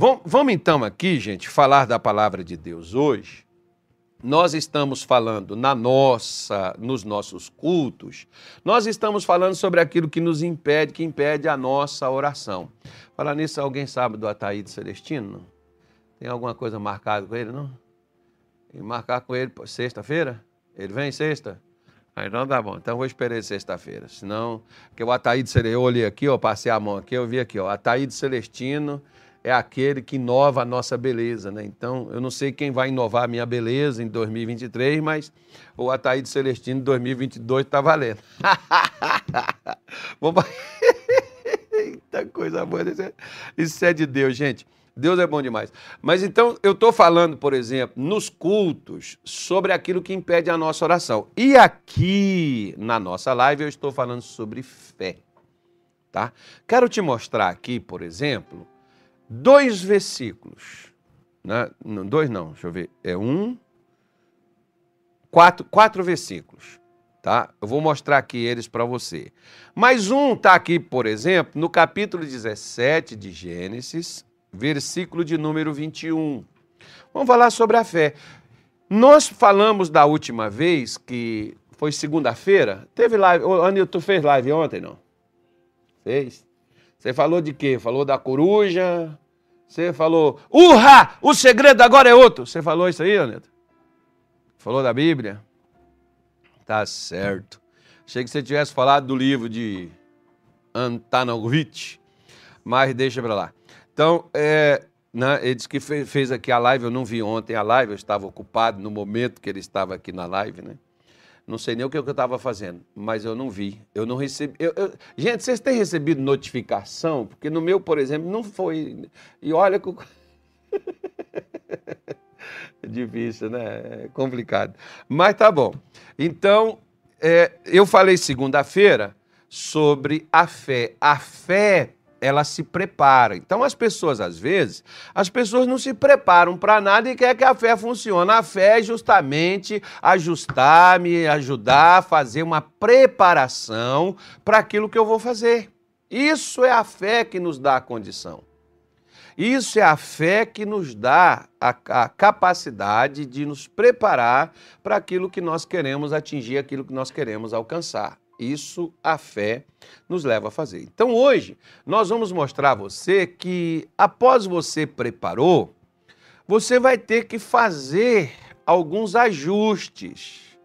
Vamos então aqui, gente, falar da palavra de Deus hoje. Nós estamos falando na nossa, nos nossos cultos, nós estamos falando sobre aquilo que nos impede, que impede a nossa oração. Falar nisso, alguém sabe do Ataíde Celestino? Tem alguma coisa marcada com ele, não? E marcar com ele sexta-feira? Ele vem sexta? Ah, então tá bom. Então vou esperar sexta-feira. Senão, porque o Ataíde Celestino, eu olhei aqui, ó, passei a mão aqui, eu vi aqui, ó, Ataíde Celestino é aquele que inova a nossa beleza, né? Então, eu não sei quem vai inovar a minha beleza em 2023, mas o Ataíde Celestino em 2022 tá valendo. Vamos... Eita coisa boa. É, isso é de Deus, gente. Deus é bom demais. Mas então eu estou falando, por exemplo, nos cultos, sobre aquilo que impede a nossa oração. E aqui na nossa live eu estou falando sobre fé. Tá? Quero te mostrar aqui, por exemplo, dois versículos. Né? Dois não, deixa eu ver. É um. Quatro, quatro versículos. Tá? Eu vou mostrar aqui eles para você. Mas um está aqui, por exemplo, no capítulo 17 de Gênesis, versículo de número 21. Vamos falar sobre a fé. Nós falamos da última vez, que foi segunda-feira, teve live. Ô, Anilton, fez live ontem, não? Fez? Você falou de quê? Falou da coruja? Você falou, urra! O segredo agora é outro. Você falou isso aí, Anilton? Falou da Bíblia? Tá certo. Achei que você tivesse falado do livro de Antanovich, mas deixa pra lá. Então, é, né, ele disse que fez, fez aqui a live, eu não vi ontem a live, eu estava ocupado no momento que ele estava aqui na live, né? Não sei nem o que eu estava fazendo, mas eu não vi. Eu não recebi. Eu, eu... Gente, vocês têm recebido notificação? Porque no meu, por exemplo, não foi. E olha que. é difícil, né? É complicado. Mas tá bom. Então, é, eu falei segunda-feira sobre a fé. A fé ela se prepara. Então, as pessoas, às vezes, as pessoas não se preparam para nada e quer que a fé funcione. A fé é justamente ajustar, me ajudar a fazer uma preparação para aquilo que eu vou fazer. Isso é a fé que nos dá a condição. Isso é a fé que nos dá a, a capacidade de nos preparar para aquilo que nós queremos atingir, aquilo que nós queremos alcançar. Isso a fé nos leva a fazer. Então hoje nós vamos mostrar a você que após você preparou, você vai ter que fazer alguns ajustes.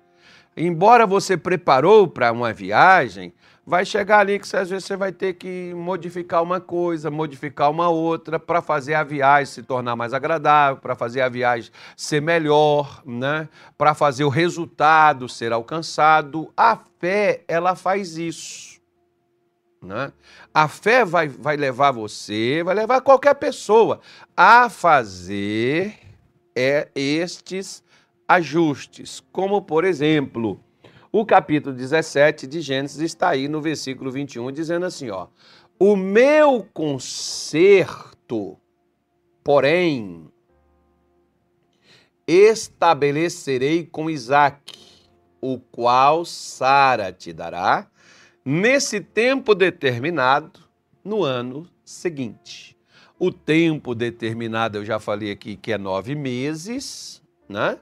Embora você preparou para uma viagem, vai chegar ali que às vezes você vai ter que modificar uma coisa, modificar uma outra para fazer a viagem se tornar mais agradável, para fazer a viagem ser melhor, né? Para fazer o resultado ser alcançado. A fé, ela faz isso. Né? A fé vai, vai levar você, vai levar qualquer pessoa a fazer é, estes ajustes, como por exemplo, o capítulo 17 de Gênesis está aí no versículo 21, dizendo assim: ó, o meu conserto, porém, estabelecerei com Isaac, o qual Sara te dará, nesse tempo determinado, no ano seguinte. O tempo determinado, eu já falei aqui que é nove meses, né?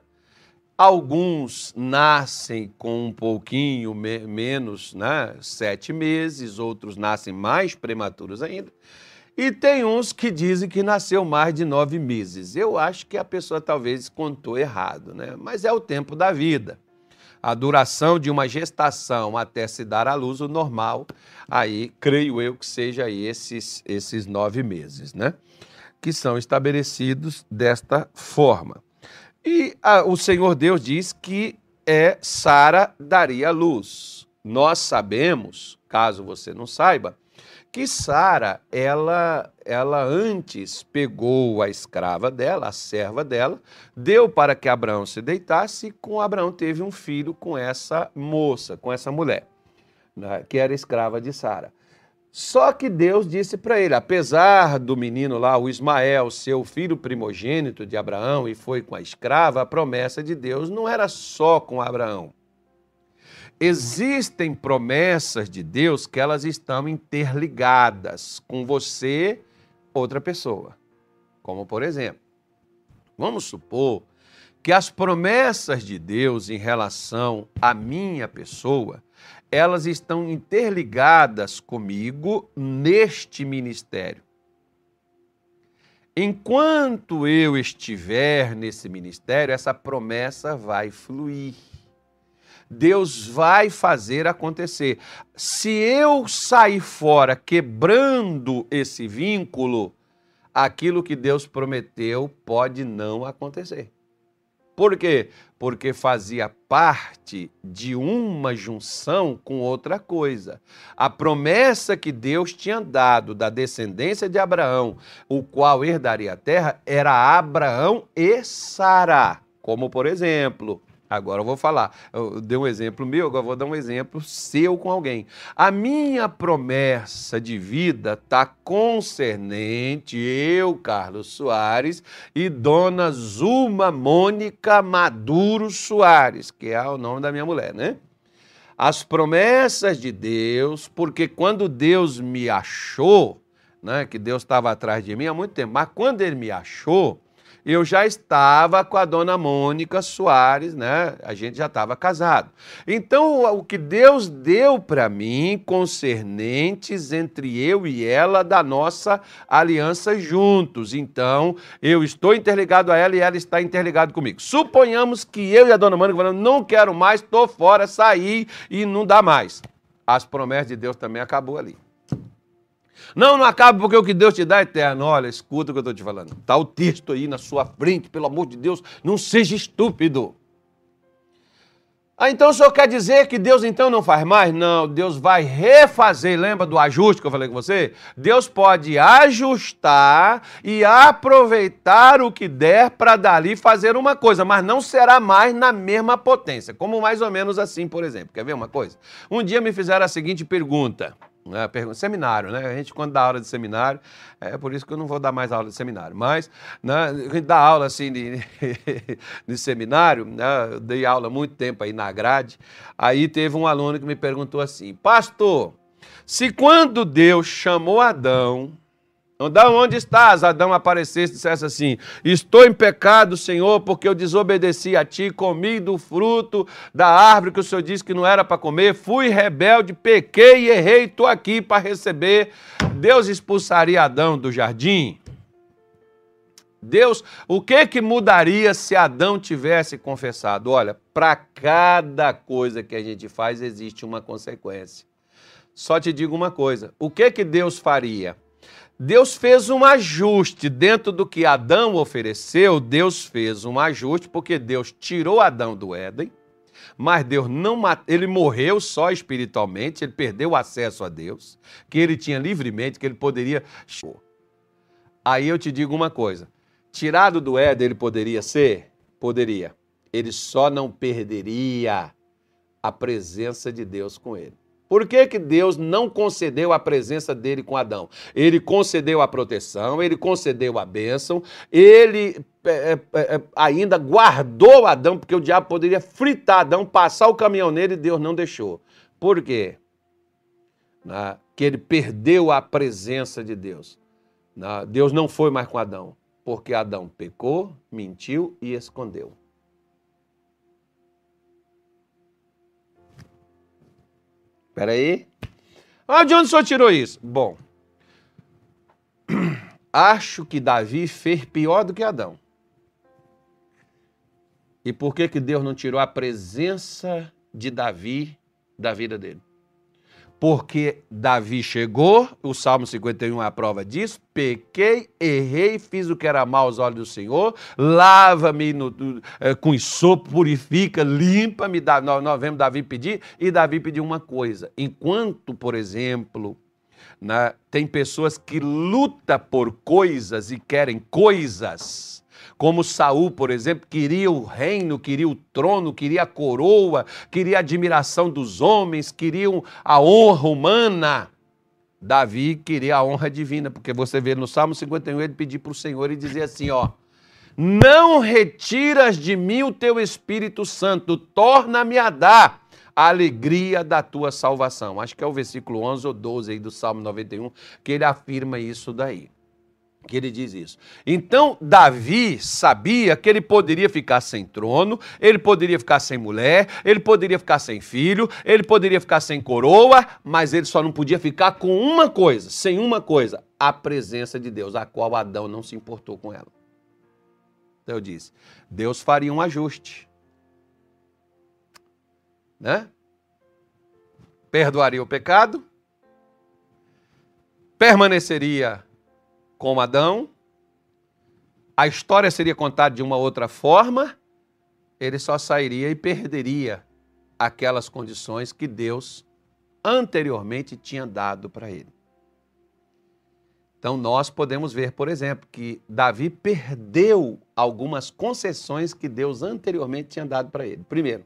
Alguns nascem com um pouquinho me menos, né? Sete meses, outros nascem mais prematuros ainda. E tem uns que dizem que nasceu mais de nove meses. Eu acho que a pessoa talvez contou errado, né? Mas é o tempo da vida. A duração de uma gestação até se dar à luz, o normal, aí creio eu que seja esses, esses nove meses, né? Que são estabelecidos desta forma. E a, o Senhor Deus diz que é Sara daria luz. Nós sabemos, caso você não saiba, que Sara, ela, ela antes pegou a escrava dela, a serva dela, deu para que Abraão se deitasse e com Abraão teve um filho com essa moça, com essa mulher, né, que era escrava de Sara. Só que Deus disse para ele: apesar do menino lá, o Ismael, seu filho primogênito de Abraão, e foi com a escrava, a promessa de Deus não era só com Abraão. Existem promessas de Deus que elas estão interligadas com você, outra pessoa. Como, por exemplo, vamos supor que as promessas de Deus em relação à minha pessoa, elas estão interligadas comigo neste ministério. Enquanto eu estiver nesse ministério, essa promessa vai fluir. Deus vai fazer acontecer. Se eu sair fora quebrando esse vínculo, aquilo que Deus prometeu pode não acontecer. Por quê? Porque fazia parte de uma junção com outra coisa. A promessa que Deus tinha dado da descendência de Abraão, o qual herdaria a terra, era Abraão e Sara. Como, por exemplo, Agora eu vou falar. Eu dei um exemplo meu, agora vou dar um exemplo seu com alguém. A minha promessa de vida está concernente eu, Carlos Soares, e Dona Zuma Mônica Maduro Soares, que é o nome da minha mulher, né? As promessas de Deus, porque quando Deus me achou, né, que Deus estava atrás de mim há muito tempo, mas quando ele me achou, eu já estava com a dona Mônica Soares, né? A gente já estava casado. Então, o que Deus deu para mim, concernentes entre eu e ela da nossa aliança juntos. Então, eu estou interligado a ela e ela está interligada comigo. Suponhamos que eu e a dona Mônica falamos, não quero mais, estou fora, saí e não dá mais. As promessas de Deus também acabou ali. Não, não acaba porque o que Deus te dá é eterno. Olha, escuta o que eu estou te falando. Está o texto aí na sua frente, pelo amor de Deus, não seja estúpido. Ah, então o senhor quer dizer que Deus então não faz mais? Não, Deus vai refazer. Lembra do ajuste que eu falei com você? Deus pode ajustar e aproveitar o que der para dali fazer uma coisa, mas não será mais na mesma potência. Como mais ou menos assim, por exemplo. Quer ver uma coisa? Um dia me fizeram a seguinte pergunta. Né, seminário, né? A gente, quando dá aula de seminário, é por isso que eu não vou dar mais aula de seminário, mas né, a gente dá aula assim de, de seminário, né? eu dei aula muito tempo aí na grade. Aí teve um aluno que me perguntou assim: Pastor, se quando Deus chamou Adão Adão, onde estás? Adão aparecesse e dissesse assim: Estou em pecado, Senhor, porque eu desobedeci a ti, comi do fruto da árvore que o Senhor disse que não era para comer, fui rebelde, pequei e errei, estou aqui para receber. Deus expulsaria Adão do jardim? Deus, o que que mudaria se Adão tivesse confessado? Olha, para cada coisa que a gente faz existe uma consequência. Só te digo uma coisa: o que que Deus faria? Deus fez um ajuste dentro do que Adão ofereceu. Deus fez um ajuste porque Deus tirou Adão do Éden, mas Deus não ele morreu só espiritualmente, ele perdeu o acesso a Deus, que ele tinha livremente, que ele poderia. Aí eu te digo uma coisa: tirado do Éden ele poderia ser? Poderia. Ele só não perderia a presença de Deus com ele. Por que, que Deus não concedeu a presença dele com Adão? Ele concedeu a proteção, ele concedeu a bênção, ele é, é, é, ainda guardou Adão, porque o diabo poderia fritar Adão, passar o caminhão nele e Deus não deixou. Por quê? Na, que ele perdeu a presença de Deus. Na, Deus não foi mais com Adão, porque Adão pecou, mentiu e escondeu. Espera aí. Ah, de onde o senhor tirou isso? Bom, acho que Davi fez pior do que Adão. E por que, que Deus não tirou a presença de Davi da vida dele? Porque Davi chegou, o Salmo 51 é a prova disso, pequei, errei, fiz o que era mal aos olhos do Senhor, lava-me é, com sopo, purifica, limpa-me, nós, vemos Davi pedir, e Davi pediu uma coisa, enquanto, por exemplo, né, tem pessoas que lutam por coisas e querem coisas, como Saul, por exemplo, queria o reino, queria o trono, queria a coroa, queria a admiração dos homens, queria a honra humana. Davi queria a honra divina, porque você vê no Salmo 51 ele pedir para o Senhor e dizer assim, ó: Não retiras de mim o teu Espírito Santo, torna-me a dar a alegria da tua salvação. Acho que é o versículo 11 ou 12 aí do Salmo 91 que ele afirma isso daí. Que ele diz isso. Então, Davi sabia que ele poderia ficar sem trono, ele poderia ficar sem mulher, ele poderia ficar sem filho, ele poderia ficar sem coroa, mas ele só não podia ficar com uma coisa, sem uma coisa, a presença de Deus, a qual Adão não se importou com ela. Então eu disse, Deus faria um ajuste. Né? Perdoaria o pecado, permaneceria com Adão, a história seria contada de uma outra forma, ele só sairia e perderia aquelas condições que Deus anteriormente tinha dado para ele. Então nós podemos ver, por exemplo, que Davi perdeu algumas concessões que Deus anteriormente tinha dado para ele. Primeiro,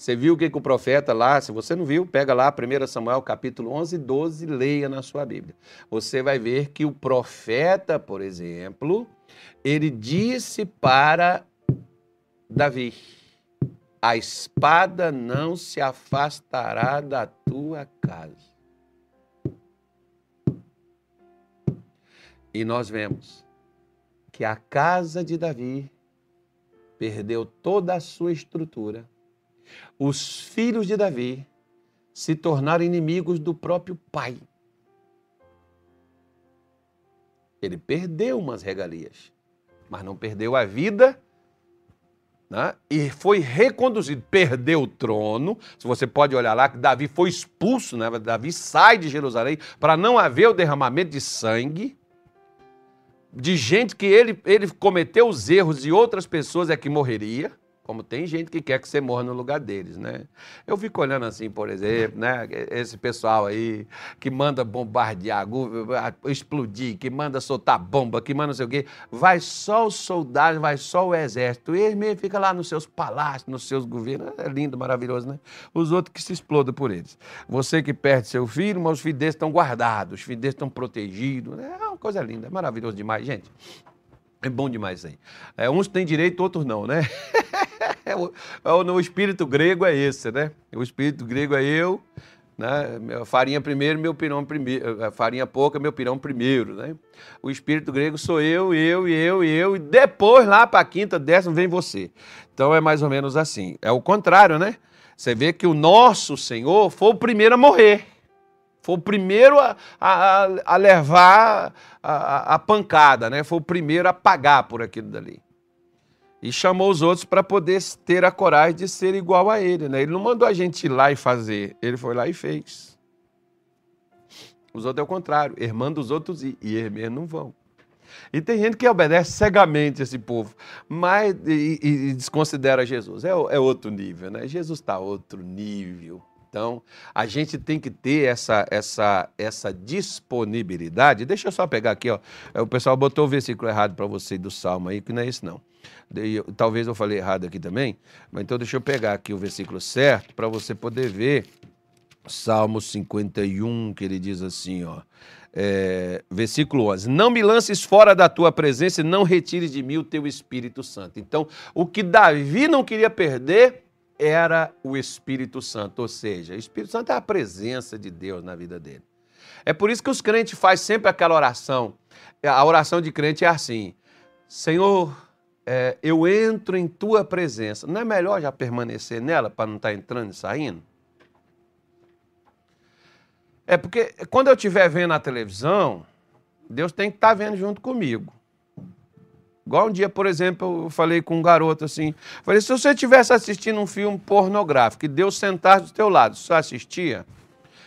você viu o que, que o profeta lá, se você não viu, pega lá 1 Samuel capítulo 11 e 12, leia na sua Bíblia. Você vai ver que o profeta, por exemplo, ele disse para Davi: A espada não se afastará da tua casa. E nós vemos que a casa de Davi perdeu toda a sua estrutura os filhos de Davi se tornaram inimigos do próprio pai. Ele perdeu umas regalias, mas não perdeu a vida né? e foi reconduzido. Perdeu o trono. Se você pode olhar lá, que Davi foi expulso, né? Davi sai de Jerusalém para não haver o derramamento de sangue. De gente que ele, ele cometeu os erros e outras pessoas é que morreria. Como tem gente que quer que você morra no lugar deles, né? Eu fico olhando assim, por exemplo, né? Esse pessoal aí que manda bombardear, explodir, que manda soltar bomba, que manda não sei o quê. Vai só os soldados, vai só o exército. Eles mesmo ficam lá nos seus palácios, nos seus governos. É lindo, maravilhoso, né? Os outros que se explodam por eles. Você que perde seu filho, mas os filhos deles estão guardados, os filhos deles estão protegidos. É uma coisa linda, é maravilhoso demais, gente. É bom demais aí. É, uns têm direito, outros não, né? É o, é o, no espírito grego é esse, né? O espírito grego é eu, né? Farinha primeiro, meu pirão primeiro. Eh, farinha pouca, meu pirão primeiro, né? O espírito grego sou eu, eu, eu, eu, e depois lá para a quinta, décima vem você. Então é mais ou menos assim. É o contrário, né? Você vê que o nosso Senhor foi o primeiro a morrer. Foi o primeiro a, a, a levar a, a, pancada, né? Foi o primeiro a pagar por aquilo dali. E chamou os outros para poder ter a coragem de ser igual a ele, né? Ele não mandou a gente ir lá e fazer, ele foi lá e fez. Os outros é o contrário, eles mandam os outros ir, e eles não vão. E tem gente que obedece cegamente esse povo, mas e, e desconsidera Jesus. É, é outro nível, né? Jesus está outro nível. Então, a gente tem que ter essa, essa, essa disponibilidade. Deixa eu só pegar aqui, ó. O pessoal botou o versículo errado para você do Salmo aí, que não é isso, não. Talvez eu falei errado aqui também, mas então deixa eu pegar aqui o versículo certo para você poder ver. Salmo 51, que ele diz assim, ó. É, versículo 11: Não me lances fora da tua presença e não retires de mim o teu Espírito Santo. Então, o que Davi não queria perder era o Espírito Santo, ou seja, o Espírito Santo é a presença de Deus na vida dele. É por isso que os crentes fazem sempre aquela oração. A oração de crente é assim: Senhor, é, eu entro em tua presença. Não é melhor já permanecer nela para não estar tá entrando e saindo? É porque quando eu estiver vendo a televisão, Deus tem que estar tá vendo junto comigo. Igual um dia, por exemplo, eu falei com um garoto assim, falei, se você estivesse assistindo um filme pornográfico e Deus sentasse do teu lado, você assistia?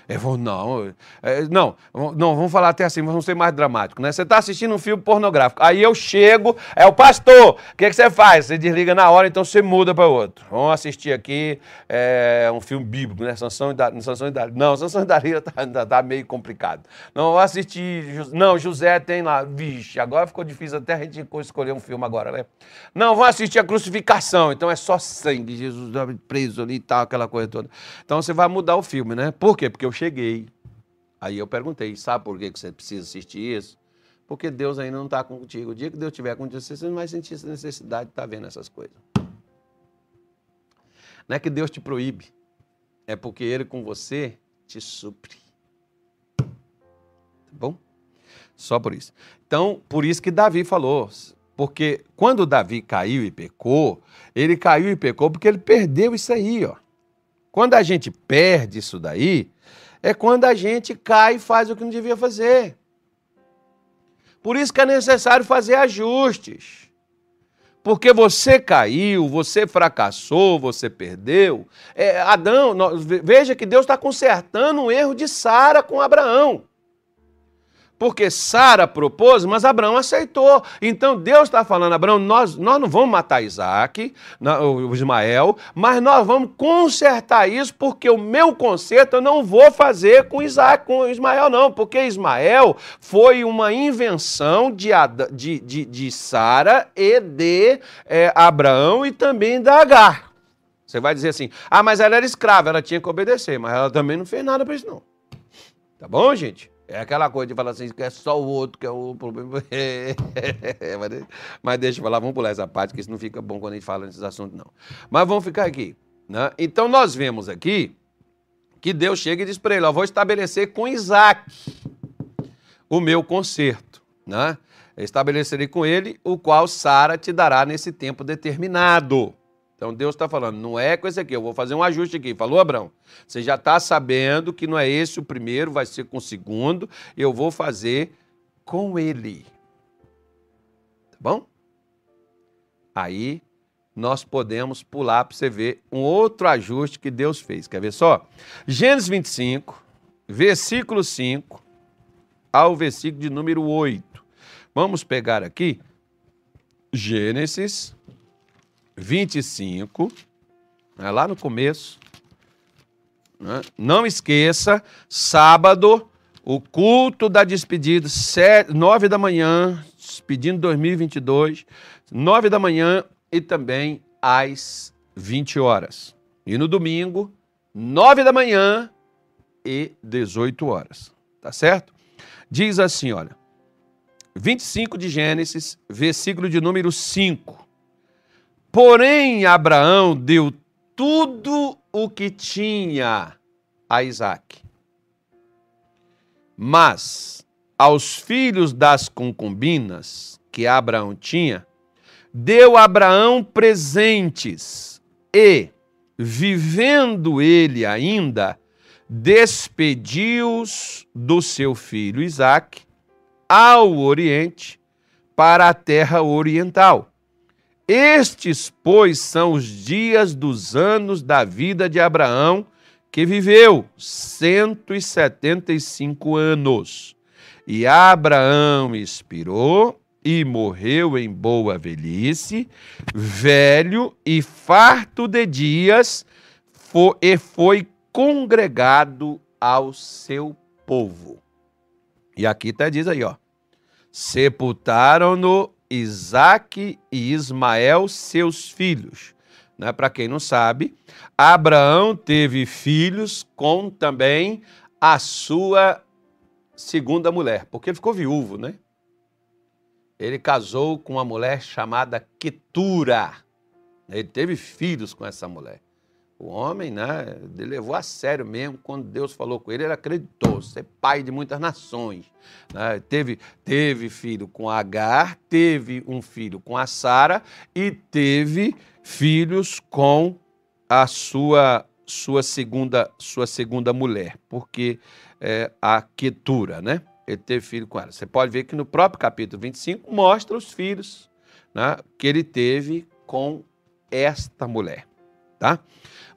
Ele falou, não, é, não, não, vamos falar até assim, vamos ser mais dramático, né? Você está assistindo um filme pornográfico, aí eu chego, é o pastor, o que, que você faz? Você desliga na hora, então você muda para outro. Vamos assistir aqui é, um filme bíblico, né? Sansão e Dalila. Sansão e Dalila. Não, Sansão e Dalila tá, tá meio complicado. Não, vou assistir, não, José tem lá, vixe, agora ficou difícil até a gente escolher um filme agora, né? Não, vamos assistir a crucificação, então é só sangue, Jesus preso ali e tal, aquela coisa toda. Então você vai mudar o filme, né? Por quê? Porque eu cheguei. Aí eu perguntei, sabe por que você precisa assistir isso? Porque Deus ainda não está contigo. O dia que Deus estiver contigo, você não vai sentir essa necessidade de estar tá vendo essas coisas. Não é que Deus te proíbe, é porque Ele com você te supre. Tá bom? Só por isso. Então, por isso que Davi falou. Porque quando Davi caiu e pecou, ele caiu e pecou porque ele perdeu isso aí, ó. Quando a gente perde isso daí, é quando a gente cai e faz o que não devia fazer. Por isso que é necessário fazer ajustes. Porque você caiu, você fracassou, você perdeu. É, Adão, veja que Deus está consertando um erro de Sara com Abraão. Porque Sara propôs, mas Abraão aceitou. Então Deus está falando, Abraão, nós, nós não vamos matar Isaac, o Ismael, mas nós vamos consertar isso, porque o meu conserto eu não vou fazer com Isaac, com Ismael, não. Porque Ismael foi uma invenção de, de, de, de Sara e de é, Abraão e também da Agar. Você vai dizer assim, ah, mas ela era escrava, ela tinha que obedecer, mas ela também não fez nada para isso, não. Tá bom, gente? É aquela coisa de falar assim, que é só o outro que é o problema. mas deixa eu falar, vamos pular essa parte, que isso não fica bom quando a gente fala nesses assuntos, não. Mas vamos ficar aqui. Né? Então nós vemos aqui que Deus chega e diz para ele: ó, vou estabelecer com Isaac o meu conserto. Né? Estabelecerei com ele, o qual Sara te dará nesse tempo determinado. Então Deus está falando, não é com esse aqui, eu vou fazer um ajuste aqui. Falou, Abraão? Você já está sabendo que não é esse o primeiro, vai ser com o segundo, eu vou fazer com ele. Tá bom? Aí nós podemos pular para você ver um outro ajuste que Deus fez. Quer ver só? Gênesis 25, versículo 5 ao versículo de número 8. Vamos pegar aqui Gênesis 25, é lá no começo. Né? Não esqueça, sábado, o culto da despedida, sete, nove da manhã, despedindo 2022, nove da manhã e também às 20 horas. E no domingo, nove da manhã e 18 horas. Tá certo? Diz assim, olha, 25 de Gênesis, versículo de número 5. Porém, Abraão deu tudo o que tinha a Isaac. Mas aos filhos das concubinas que Abraão tinha, deu Abraão presentes e, vivendo ele ainda, despediu-os do seu filho Isaque ao Oriente para a terra oriental estes, pois, são os dias dos anos da vida de Abraão, que viveu 175 anos. E Abraão expirou e morreu em boa velhice, velho e farto de dias, e foi congregado ao seu povo. E aqui está diz aí, ó. Sepultaram-no Isaac e Ismael, seus filhos. Né? Para quem não sabe, Abraão teve filhos com também a sua segunda mulher, porque ele ficou viúvo, né? Ele casou com uma mulher chamada Ketura. Ele teve filhos com essa mulher. O homem, né, levou a sério mesmo quando Deus falou com ele, ele acreditou, ser pai de muitas nações. Né? Teve, teve filho com Agar, teve um filho com a Sara e teve filhos com a sua sua segunda sua segunda mulher, porque é, a Ketura, né? Ele teve filho com ela. Você pode ver que no próprio capítulo 25 mostra os filhos né, que ele teve com esta mulher, tá?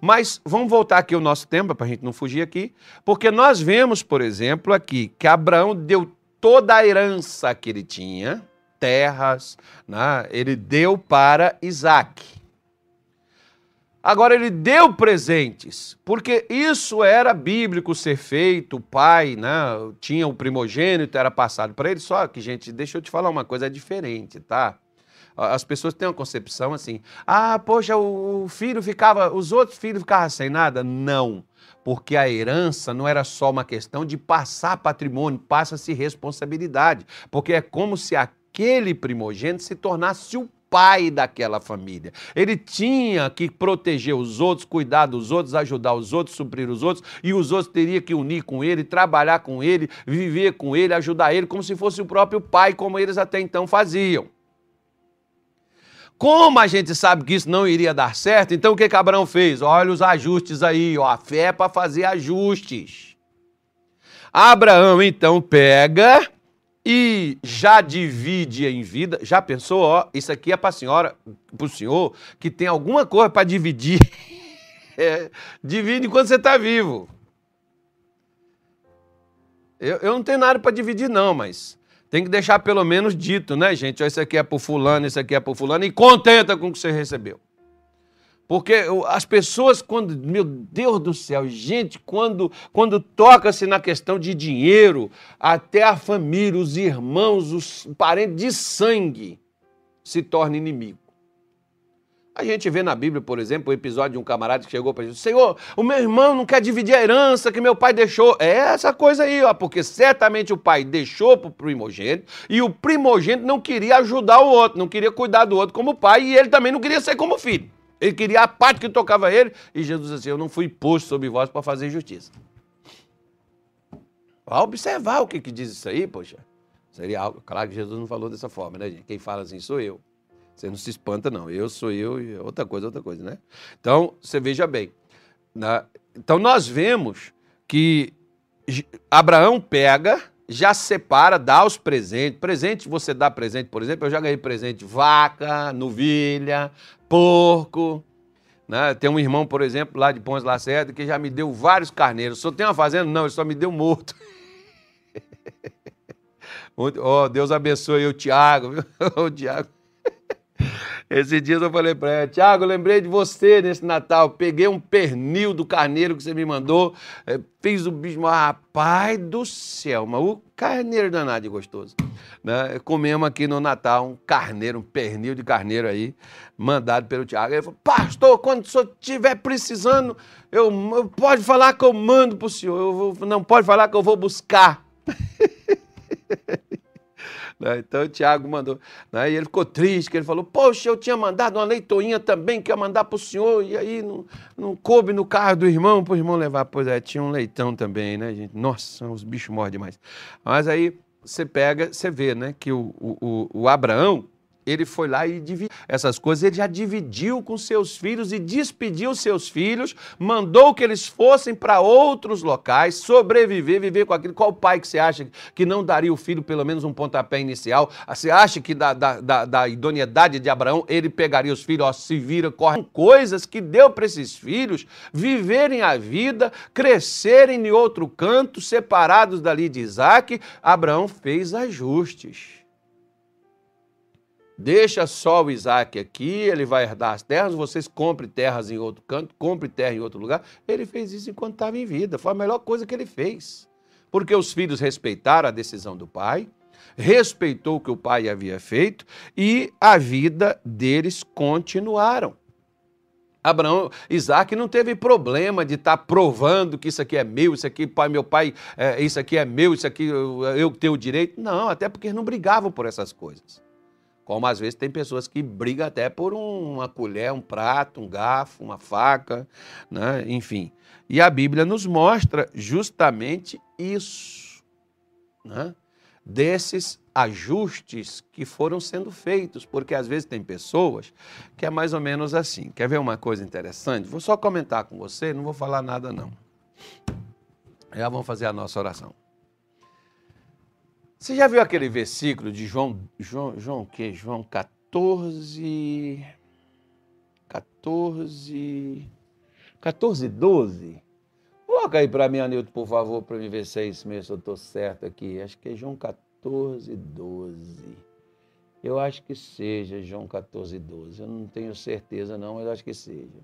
Mas vamos voltar aqui ao nosso tema, para a gente não fugir aqui, porque nós vemos, por exemplo, aqui que Abraão deu toda a herança que ele tinha, terras, né? ele deu para Isaac. Agora, ele deu presentes, porque isso era bíblico ser feito, o pai né, tinha o primogênito, era passado para ele. Só que, gente, deixa eu te falar uma coisa, é diferente, tá? As pessoas têm uma concepção assim: ah, poxa, o filho ficava, os outros filhos ficavam sem nada. Não, porque a herança não era só uma questão de passar patrimônio, passa-se responsabilidade, porque é como se aquele primogênito se tornasse o pai daquela família. Ele tinha que proteger os outros, cuidar dos outros, ajudar os outros, suprir os outros, e os outros teriam que unir com ele, trabalhar com ele, viver com ele, ajudar ele, como se fosse o próprio pai, como eles até então faziam. Como a gente sabe que isso não iria dar certo, então o que, Abraão fez? Olha os ajustes aí, ó, a fé é para fazer ajustes. Abraão então pega e já divide em vida. Já pensou, ó, isso aqui é para a senhora, para o senhor, que tem alguma coisa para dividir. É, divide enquanto você está vivo. Eu, eu não tenho nada para dividir, não, mas tem que deixar pelo menos dito, né, gente? Ó, isso aqui é para fulano, isso aqui é para fulano, e contenta com o que você recebeu. Porque as pessoas, quando, meu Deus do céu, gente, quando, quando toca-se na questão de dinheiro, até a família, os irmãos, os parentes de sangue se tornam inimigo. A gente vê na Bíblia, por exemplo, o episódio de um camarada que chegou para Jesus: Senhor, o meu irmão não quer dividir a herança que meu pai deixou. É essa coisa aí, ó, porque certamente o pai deixou para o primogênito e o primogênito não queria ajudar o outro, não queria cuidar do outro como pai e ele também não queria ser como filho. Ele queria a parte que tocava a ele. E Jesus disse assim: Eu não fui posto sobre vós para fazer justiça. Vá observar o que, que diz isso aí, poxa. Seria algo. Claro que Jesus não falou dessa forma, né, gente? Quem fala assim sou eu. Você não se espanta, não. Eu sou eu e outra coisa, outra coisa, né? Então, você veja bem. Né? Então, nós vemos que Abraão pega, já separa, dá os presentes. Presente, você dá presente, por exemplo, eu já ganhei presente vaca, novilha, porco. Né? Tem um irmão, por exemplo, lá de Pons Lacerda, que já me deu vários carneiros. Só tem uma fazenda? Não, ele só me deu morto. oh, Deus abençoe o Tiago, viu? o Tiago. Esse dia eu falei para ela, Tiago, lembrei de você nesse Natal. Peguei um pernil do carneiro que você me mandou, é, fiz o bicho, rapaz do céu, mas o carneiro danado de gostoso. Né? Comemos aqui no Natal um carneiro, um pernil de carneiro aí, mandado pelo Tiago. Ele falou, pastor, quando o senhor estiver precisando, eu, eu, pode falar que eu mando para o senhor, eu vou, não pode falar que eu vou buscar. Né? Então o Tiago mandou. Né? E ele ficou triste, que ele falou: Poxa, eu tinha mandado uma leitoinha também, que ia mandar para o senhor, e aí não, não coube no carro do irmão, para o irmão levar. Pois é, tinha um leitão também, né, gente? Nossa, os bichos morrem demais. Mas aí você pega, você vê, né, que o, o, o Abraão ele foi lá e dividiu essas coisas, ele já dividiu com seus filhos e despediu seus filhos, mandou que eles fossem para outros locais, sobreviver, viver com aquilo. Qual pai que você acha que não daria o filho pelo menos um pontapé inicial? Você acha que da, da, da, da idoneidade de Abraão ele pegaria os filhos, ó, se vira, corre. Coisas que deu para esses filhos viverem a vida, crescerem em outro canto, separados dali de Isaac. Abraão fez ajustes. Deixa só o Isaac aqui, ele vai herdar as terras, vocês comprem terras em outro canto, comprem terra em outro lugar. Ele fez isso enquanto estava em vida, foi a melhor coisa que ele fez. Porque os filhos respeitaram a decisão do pai, respeitou o que o pai havia feito e a vida deles continuaram. Abraão, Isaac não teve problema de estar tá provando que isso aqui é meu, isso aqui, pai, meu pai, é, isso aqui é meu, isso aqui eu, eu tenho o direito. Não, até porque eles não brigavam por essas coisas. Como às vezes tem pessoas que brigam até por uma colher, um prato, um garfo, uma faca, né? enfim. E a Bíblia nos mostra justamente isso, né? desses ajustes que foram sendo feitos, porque às vezes tem pessoas que é mais ou menos assim. Quer ver uma coisa interessante? Vou só comentar com você, não vou falar nada não. Já vamos fazer a nossa oração. Você já viu aquele versículo de João, João, João o quê? João 14, 14, 14, 12? Coloca aí para mim, Anilton, por favor, para me ver se é isso mesmo, se eu estou certo aqui. Acho que é João 14, 12. Eu acho que seja João 14, 12. Eu não tenho certeza não, mas acho que seja.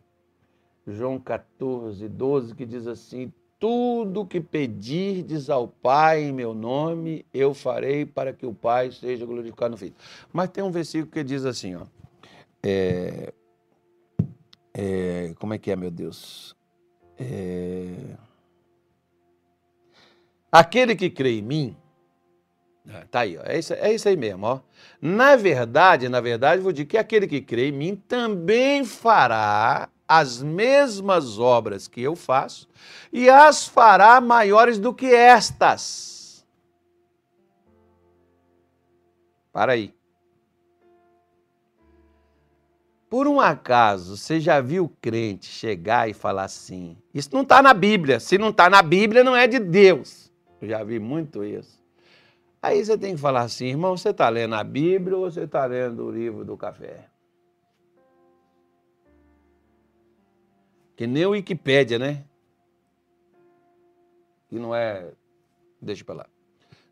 João 14, 12, que diz assim, tudo que pedirdes ao Pai em meu nome, eu farei para que o Pai seja glorificado no Filho. Mas tem um versículo que diz assim, ó. É, é, como é que é, meu Deus? É, aquele que crê em mim, É, tá aí, ó. É, isso, é isso aí mesmo, ó. Na verdade, na verdade, vou dizer que aquele que crê em mim também fará as mesmas obras que eu faço e as fará maiores do que estas. Para aí. Por um acaso, você já viu crente chegar e falar assim? Isso não está na Bíblia. Se não está na Bíblia, não é de Deus. Eu já vi muito isso. Aí você tem que falar assim, irmão, você está lendo a Bíblia ou você está lendo o livro do café? Que nem o Wikipédia, né? Que não é. Deixa para lá.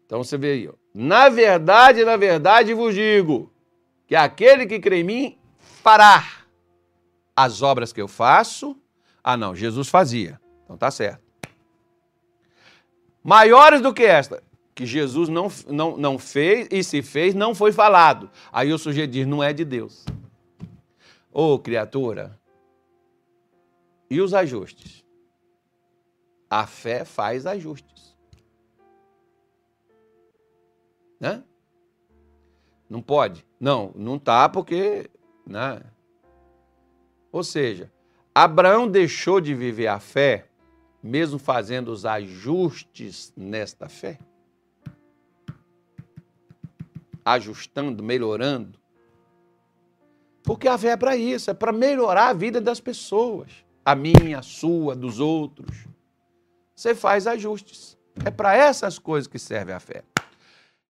Então você vê aí, ó. Na verdade, na verdade vos digo que aquele que crê em mim fará as obras que eu faço. Ah, não, Jesus fazia. Então tá certo. Maiores do que esta, que Jesus não, não, não fez e se fez, não foi falado. Aí o sujeito diz: não é de Deus. Ô, oh, criatura, e os ajustes? A fé faz ajustes. Né? Não pode? Não, não tá porque né? Ou seja, Abraão deixou de viver a fé, mesmo fazendo os ajustes nesta fé? Ajustando, melhorando? Porque a fé é para isso, é para melhorar a vida das pessoas. A minha, a sua, dos outros. Você faz ajustes. É para essas coisas que serve a fé.